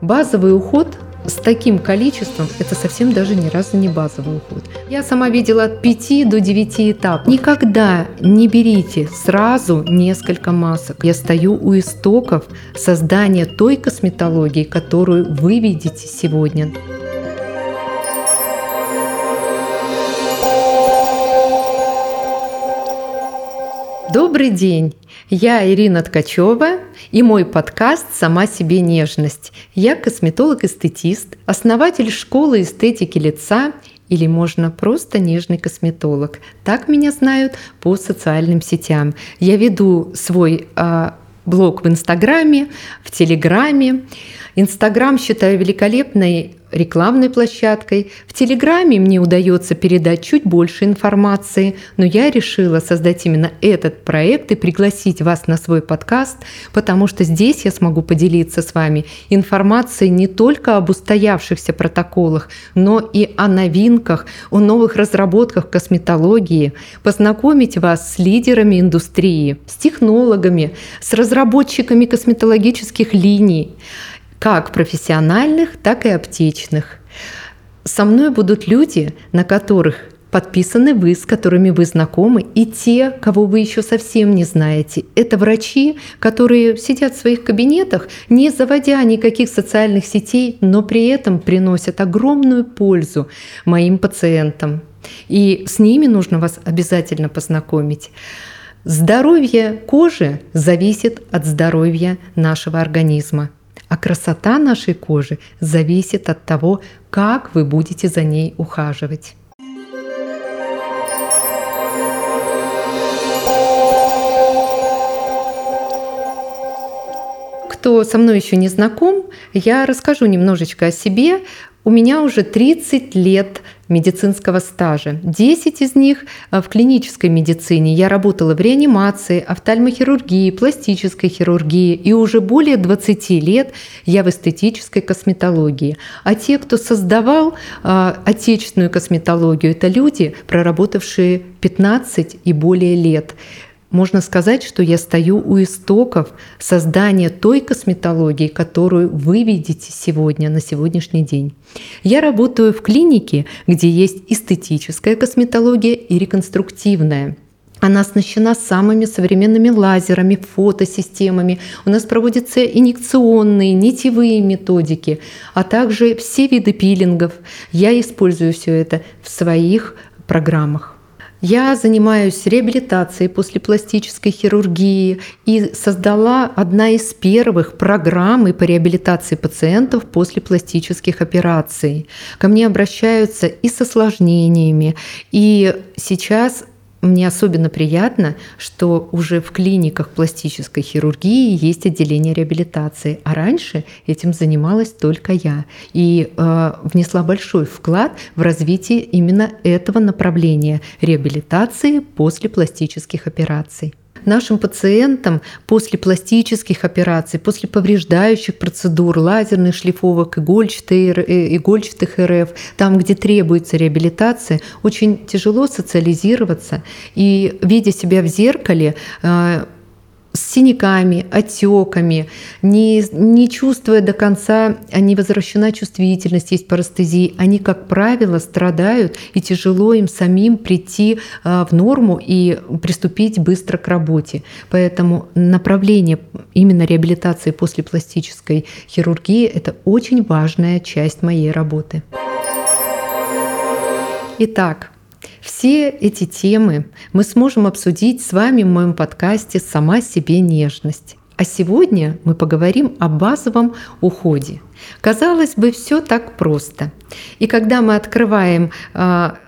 Базовый уход с таким количеством это совсем даже ни разу не базовый уход. Я сама видела от 5 до 9 этапов. Никогда не берите сразу несколько масок. Я стою у истоков создания той косметологии, которую вы видите сегодня. Добрый день! Я Ирина Ткачева и мой подкаст «Сама себе нежность». Я косметолог-эстетист, основатель школы эстетики лица или можно просто нежный косметолог. Так меня знают по социальным сетям. Я веду свой э, блог в Инстаграме, в Телеграме. Инстаграм считаю великолепной рекламной площадкой. В Телеграме мне удается передать чуть больше информации, но я решила создать именно этот проект и пригласить вас на свой подкаст, потому что здесь я смогу поделиться с вами информацией не только об устоявшихся протоколах, но и о новинках, о новых разработках косметологии, познакомить вас с лидерами индустрии, с технологами, с разработчиками косметологических линий, как профессиональных, так и аптечных. Со мной будут люди, на которых подписаны вы, с которыми вы знакомы, и те, кого вы еще совсем не знаете. Это врачи, которые сидят в своих кабинетах, не заводя никаких социальных сетей, но при этом приносят огромную пользу моим пациентам. И с ними нужно вас обязательно познакомить. Здоровье кожи зависит от здоровья нашего организма. А красота нашей кожи зависит от того, как вы будете за ней ухаживать. Кто со мной еще не знаком, я расскажу немножечко о себе. У меня уже 30 лет медицинского стажа. 10 из них э, в клинической медицине. Я работала в реанимации, офтальмохирургии, пластической хирургии. И уже более 20 лет я в эстетической косметологии. А те, кто создавал э, отечественную косметологию, это люди, проработавшие 15 и более лет. Можно сказать, что я стою у истоков создания той косметологии, которую вы видите сегодня, на сегодняшний день. Я работаю в клинике, где есть эстетическая косметология и реконструктивная. Она оснащена самыми современными лазерами, фотосистемами. У нас проводятся инъекционные, нитевые методики, а также все виды пилингов. Я использую все это в своих программах. Я занимаюсь реабилитацией после пластической хирургии и создала одна из первых программ по реабилитации пациентов после пластических операций. Ко мне обращаются и с осложнениями, и сейчас мне особенно приятно, что уже в клиниках пластической хирургии есть отделение реабилитации, а раньше этим занималась только я. И э, внесла большой вклад в развитие именно этого направления реабилитации после пластических операций нашим пациентам после пластических операций, после повреждающих процедур, лазерных шлифовок, игольчатых, э, игольчатых РФ, там, где требуется реабилитация, очень тяжело социализироваться. И видя себя в зеркале, э, с синяками, отеками, не, не чувствуя до конца, не возвращена чувствительность, есть парастезии, они, как правило, страдают, и тяжело им самим прийти а, в норму и приступить быстро к работе. Поэтому направление именно реабилитации после пластической хирургии – это очень важная часть моей работы. Итак, все эти темы мы сможем обсудить с вами в моем подкасте «Сама себе нежность». А сегодня мы поговорим о базовом уходе. Казалось бы, все так просто. И когда мы открываем а,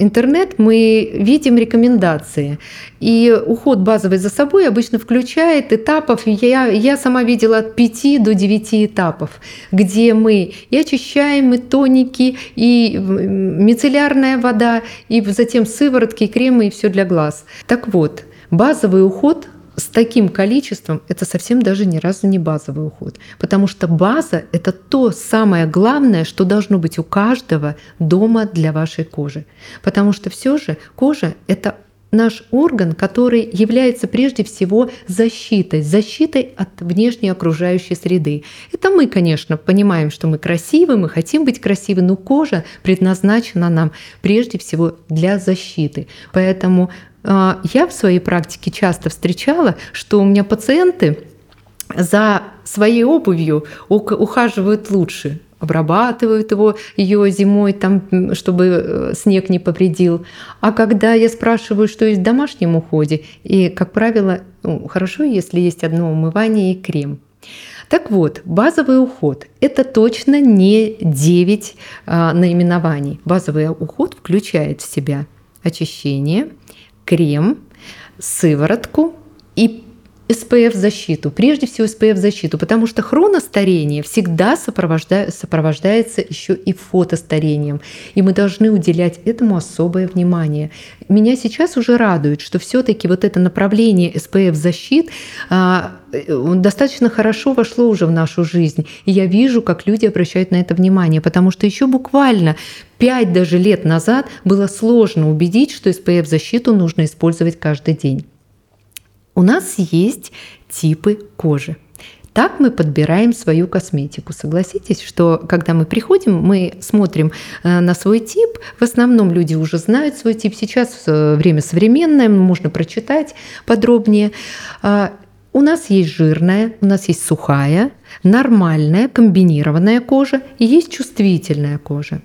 интернет мы видим рекомендации. И уход базовый за собой обычно включает этапов, я, я сама видела от 5 до 9 этапов, где мы и очищаем, и тоники, и мицеллярная вода, и затем сыворотки, и кремы, и все для глаз. Так вот, базовый уход с таким количеством это совсем даже ни разу не базовый уход. Потому что база — это то самое главное, что должно быть у каждого дома для вашей кожи. Потому что все же кожа — это наш орган, который является прежде всего защитой, защитой от внешней окружающей среды. Это мы, конечно, понимаем, что мы красивы, мы хотим быть красивы, но кожа предназначена нам прежде всего для защиты. Поэтому я в своей практике часто встречала, что у меня пациенты за своей обувью ухаживают лучше, обрабатывают его ее зимой, там, чтобы э, снег не повредил. А когда я спрашиваю, что есть в домашнем уходе, и, как правило, ну, хорошо, если есть одно умывание и крем. Так вот, базовый уход – это точно не 9 а, наименований. Базовый уход включает в себя очищение, крем, сыворотку и SPF-защиту, прежде всего SPF-защиту, потому что хроностарение всегда сопровожда... сопровождается еще и фотостарением, и мы должны уделять этому особое внимание. Меня сейчас уже радует, что все-таки вот это направление SPF-защит а, достаточно хорошо вошло уже в нашу жизнь, и я вижу, как люди обращают на это внимание, потому что еще буквально пять даже лет назад было сложно убедить, что SPF-защиту нужно использовать каждый день. У нас есть типы кожи. Так мы подбираем свою косметику. Согласитесь, что когда мы приходим, мы смотрим э, на свой тип. В основном люди уже знают свой тип. Сейчас э, время современное, можно прочитать подробнее. У нас есть жирная, у нас есть сухая, нормальная, комбинированная кожа и есть чувствительная кожа.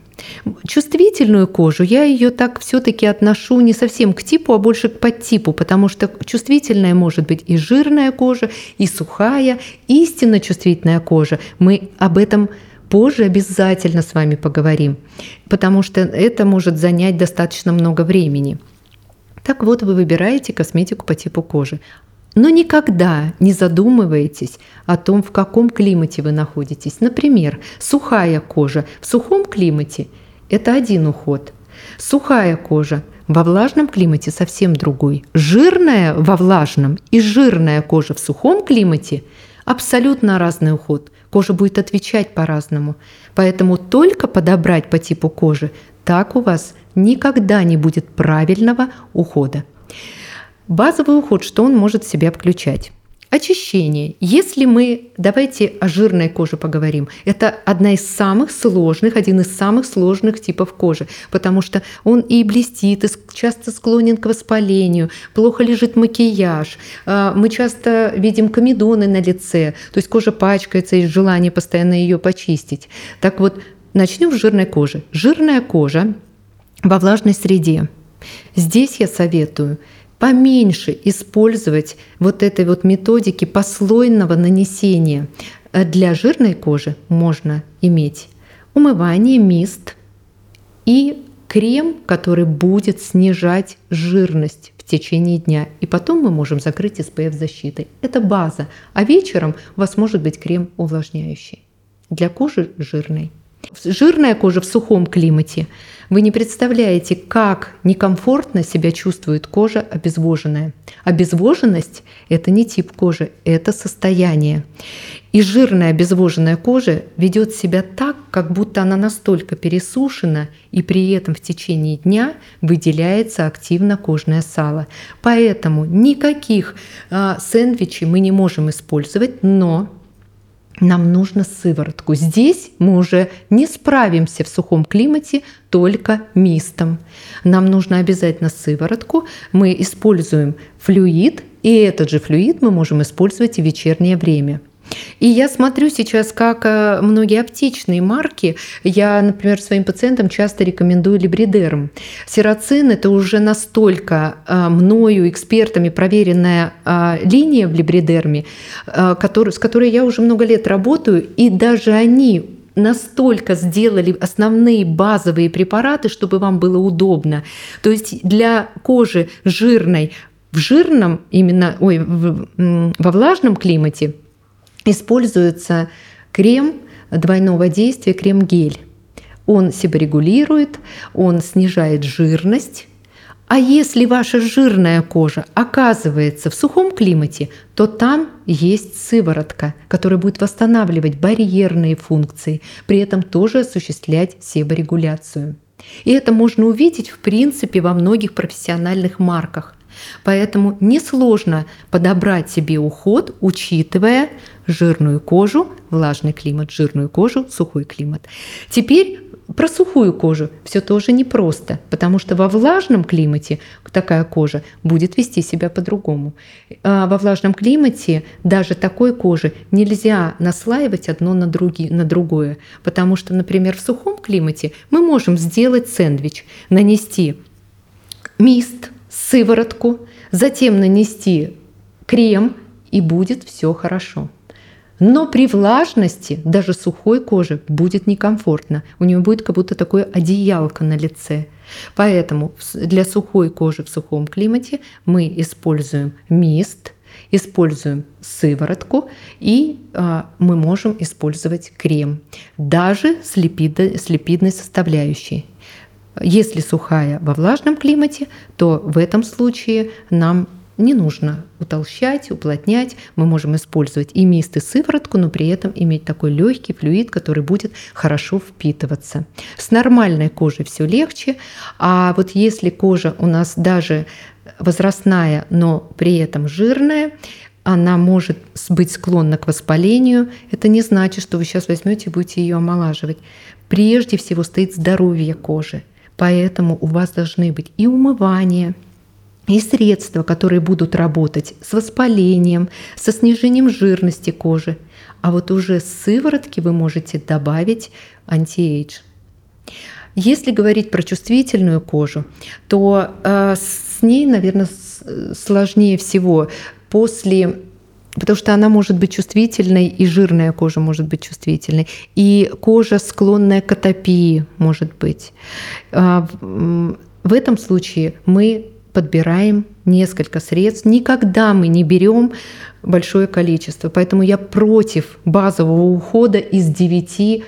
Чувствительную кожу я ее так все-таки отношу не совсем к типу, а больше к подтипу, потому что чувствительная может быть и жирная кожа, и сухая, истинно чувствительная кожа. Мы об этом позже обязательно с вами поговорим, потому что это может занять достаточно много времени. Так вот, вы выбираете косметику по типу кожи. Но никогда не задумывайтесь о том, в каком климате вы находитесь. Например, сухая кожа в сухом климате – это один уход. Сухая кожа во влажном климате совсем другой. Жирная во влажном и жирная кожа в сухом климате – абсолютно разный уход. Кожа будет отвечать по-разному. Поэтому только подобрать по типу кожи, так у вас никогда не будет правильного ухода. Базовый уход, что он может в себя включать? Очищение. Если мы, давайте о жирной коже поговорим, это одна из самых сложных, один из самых сложных типов кожи, потому что он и блестит, и часто склонен к воспалению, плохо лежит макияж, а, мы часто видим комедоны на лице, то есть кожа пачкается, и желание постоянно ее почистить. Так вот, начнем с жирной кожи. Жирная кожа во влажной среде. Здесь я советую поменьше использовать вот этой вот методики послойного нанесения. Для жирной кожи можно иметь умывание, мист и крем, который будет снижать жирность в течение дня. И потом мы можем закрыть SPF защитой. Это база. А вечером у вас может быть крем увлажняющий для кожи жирной. Жирная кожа в сухом климате. Вы не представляете, как некомфортно себя чувствует кожа обезвоженная. Обезвоженность – это не тип кожи, это состояние. И жирная обезвоженная кожа ведет себя так, как будто она настолько пересушена, и при этом в течение дня выделяется активно кожное сало. Поэтому никаких э, сэндвичей мы не можем использовать, но нам нужно сыворотку. Здесь мы уже не справимся в сухом климате только мистом. Нам нужно обязательно сыворотку. Мы используем флюид, и этот же флюид мы можем использовать и в вечернее время. И я смотрю сейчас, как э, многие аптечные марки, я, например, своим пациентам часто рекомендую либридерм. Сероцин – это уже настолько э, мною, экспертами проверенная э, линия в либридерме, с которой я уже много лет работаю, и даже они настолько сделали основные базовые препараты, чтобы вам было удобно. То есть для кожи жирной в жирном, именно ой, в, во влажном климате используется крем двойного действия, крем-гель. Он себорегулирует, он снижает жирность. А если ваша жирная кожа оказывается в сухом климате, то там есть сыворотка, которая будет восстанавливать барьерные функции, при этом тоже осуществлять себорегуляцию. И это можно увидеть, в принципе, во многих профессиональных марках. Поэтому несложно подобрать себе уход, учитывая жирную кожу, влажный климат, жирную кожу, сухой климат. Теперь про сухую кожу все тоже непросто, потому что во влажном климате такая кожа будет вести себя по-другому. А во влажном климате даже такой кожи нельзя наслаивать одно на, други, на другое, потому что, например, в сухом климате мы можем сделать сэндвич, нанести мист, сыворотку, затем нанести крем, и будет все хорошо. Но при влажности даже сухой коже будет некомфортно. У нее будет как будто такое одеялко на лице. Поэтому для сухой кожи в сухом климате мы используем мист, используем сыворотку и а, мы можем использовать крем, даже с, липидо, с липидной составляющей. Если сухая во влажном климате, то в этом случае нам не нужно утолщать, уплотнять. Мы можем использовать и мист, и сыворотку, но при этом иметь такой легкий флюид, который будет хорошо впитываться. С нормальной кожей все легче, а вот если кожа у нас даже возрастная, но при этом жирная, она может быть склонна к воспалению. Это не значит, что вы сейчас возьмете и будете ее омолаживать. Прежде всего стоит здоровье кожи. Поэтому у вас должны быть и умывание, и средства, которые будут работать с воспалением, со снижением жирности кожи. А вот уже с сыворотки вы можете добавить антиэйдж. Если говорить про чувствительную кожу, то э, с ней, наверное, сложнее всего после Потому что она может быть чувствительной, и жирная кожа может быть чувствительной, и кожа, склонная к атопии, может быть. А, в этом случае мы подбираем несколько средств. Никогда мы не берем большое количество. Поэтому я против базового ухода из 9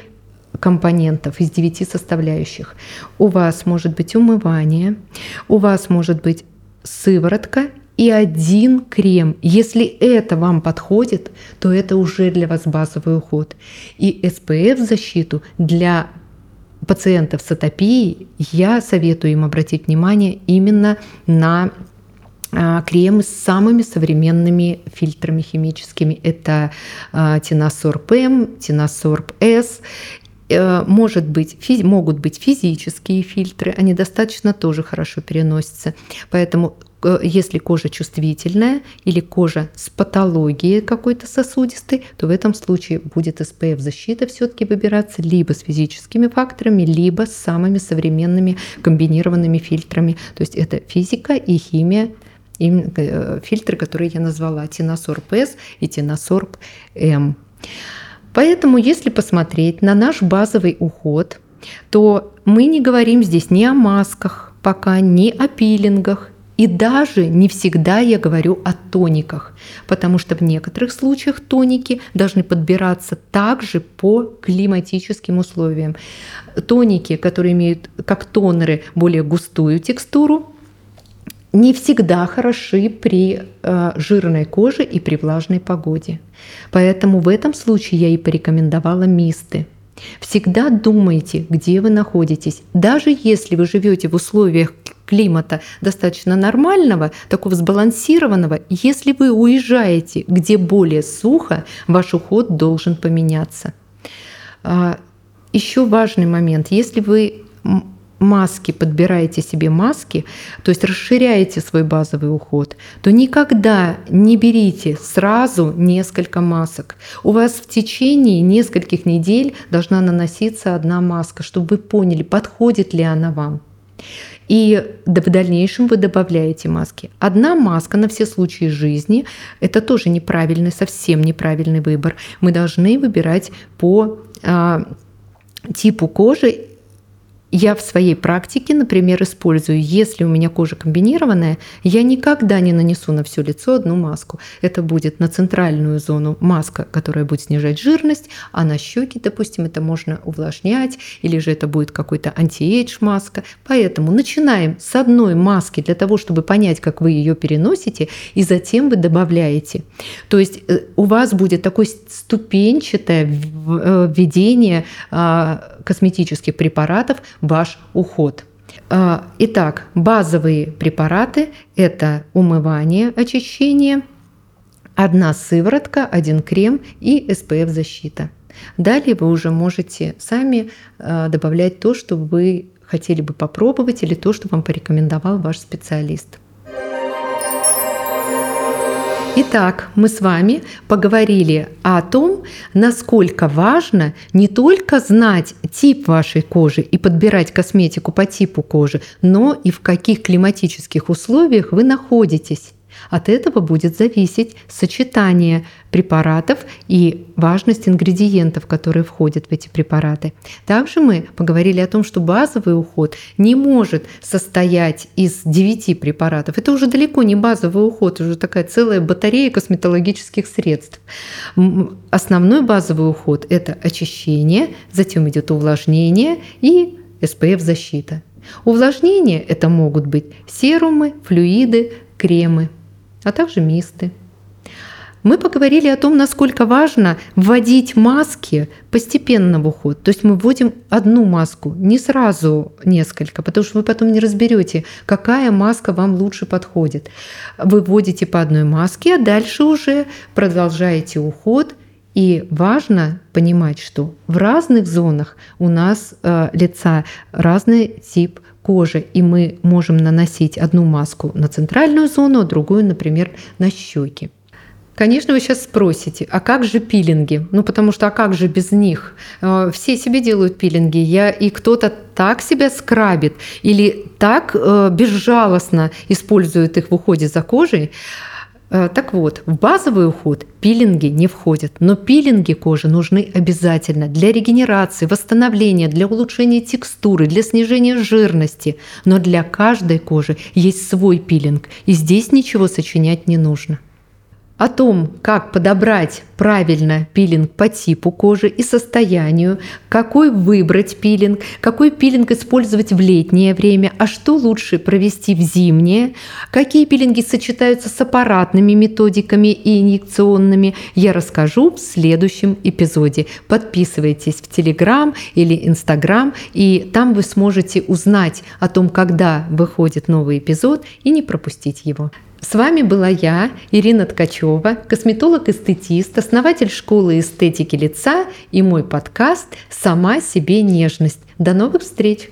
компонентов, из 9 составляющих. У вас может быть умывание, у вас может быть сыворотка и один крем. Если это вам подходит, то это уже для вас базовый уход. И SPF защиту для пациентов с атопией, я советую им обратить внимание именно на а, кремы с самыми современными фильтрами химическими. Это Тинасорб М, Тинасорб С э, может быть, физи- могут быть физические фильтры, они достаточно тоже хорошо переносятся. Поэтому если кожа чувствительная или кожа с патологией какой-то сосудистой, то в этом случае будет SPF защита все-таки выбираться либо с физическими факторами, либо с самыми современными комбинированными фильтрами. То есть это физика и химия э, фильтры, которые я назвала, Тиносорб С и Тиносорб М. Поэтому, если посмотреть на наш базовый уход, то мы не говорим здесь ни о масках, пока ни о пилингах, и даже не всегда я говорю о тониках, потому что в некоторых случаях тоники должны подбираться также по климатическим условиям. Тоники, которые имеют как тонеры более густую текстуру, не всегда хороши при э, жирной коже и при влажной погоде. Поэтому в этом случае я и порекомендовала мисты. Всегда думайте, где вы находитесь. Даже если вы живете в условиях климата достаточно нормального, такого сбалансированного, если вы уезжаете, где более сухо, ваш уход должен поменяться. А, Еще важный момент. Если вы маски, подбираете себе маски, то есть расширяете свой базовый уход, то никогда не берите сразу несколько масок. У вас в течение нескольких недель должна наноситься одна маска, чтобы вы поняли, подходит ли она вам. И в дальнейшем вы добавляете маски. Одна маска на все случаи жизни – это тоже неправильный, совсем неправильный выбор. Мы должны выбирать по а, типу кожи я в своей практике, например, использую, если у меня кожа комбинированная, я никогда не нанесу на все лицо одну маску. Это будет на центральную зону маска, которая будет снижать жирность, а на щеки, допустим, это можно увлажнять, или же это будет какой-то anti-age маска. Поэтому начинаем с одной маски для того, чтобы понять, как вы ее переносите, и затем вы добавляете. То есть э, у вас будет такое ступенчатое э, введение а, косметических препаратов ваш уход. А, итак, базовые препараты – это умывание, очищение, одна сыворотка, один крем и SPF-защита. Далее вы уже можете сами а, добавлять то, что вы хотели бы попробовать или то, что вам порекомендовал ваш специалист. Итак, мы с вами поговорили о том, насколько важно не только знать тип вашей кожи и подбирать косметику по типу кожи, но и в каких климатических условиях вы находитесь. От этого будет зависеть сочетание препаратов и важность ингредиентов, которые входят в эти препараты. Также мы поговорили о том, что базовый уход не может состоять из 9 препаратов. Это уже далеко не базовый уход, уже такая целая батарея косметологических средств. Основной базовый уход – это очищение, затем идет увлажнение и SPF-защита. Увлажнение – это могут быть серумы, флюиды, кремы а также мисты. Мы поговорили о том, насколько важно вводить маски постепенно в уход. То есть мы вводим одну маску, не сразу несколько, потому что вы потом не разберете, какая маска вам лучше подходит. Вы вводите по одной маске, а дальше уже продолжаете уход. И важно понимать, что в разных зонах у нас э, лица разный тип кожи, и мы можем наносить одну маску на центральную зону, а другую, например, на щеки. Конечно, вы сейчас спросите, а как же пилинги? Ну, потому что, а как же без них? Э, все себе делают пилинги, я, и кто-то так себя скрабит или так э, безжалостно использует их в уходе за кожей. Э, так вот, в базовый уход пилинги не входят, но пилинги кожи нужны обязательно для регенерации, восстановления, для улучшения текстуры, для снижения жирности. Но для каждой кожи есть свой пилинг, и здесь ничего сочинять не нужно. О том, как подобрать правильно пилинг по типу кожи и состоянию, какой выбрать пилинг, какой пилинг использовать в летнее время, а что лучше провести в зимнее, какие пилинги сочетаются с аппаратными методиками и инъекционными, я расскажу в следующем эпизоде. Подписывайтесь в Телеграм или Инстаграм, и там вы сможете узнать о том, когда выходит новый эпизод и не пропустить его. С вами была я, Ирина Ткачева, косметолог-эстетист, основатель школы эстетики лица и мой подкаст «Сама себе нежность». До новых встреч!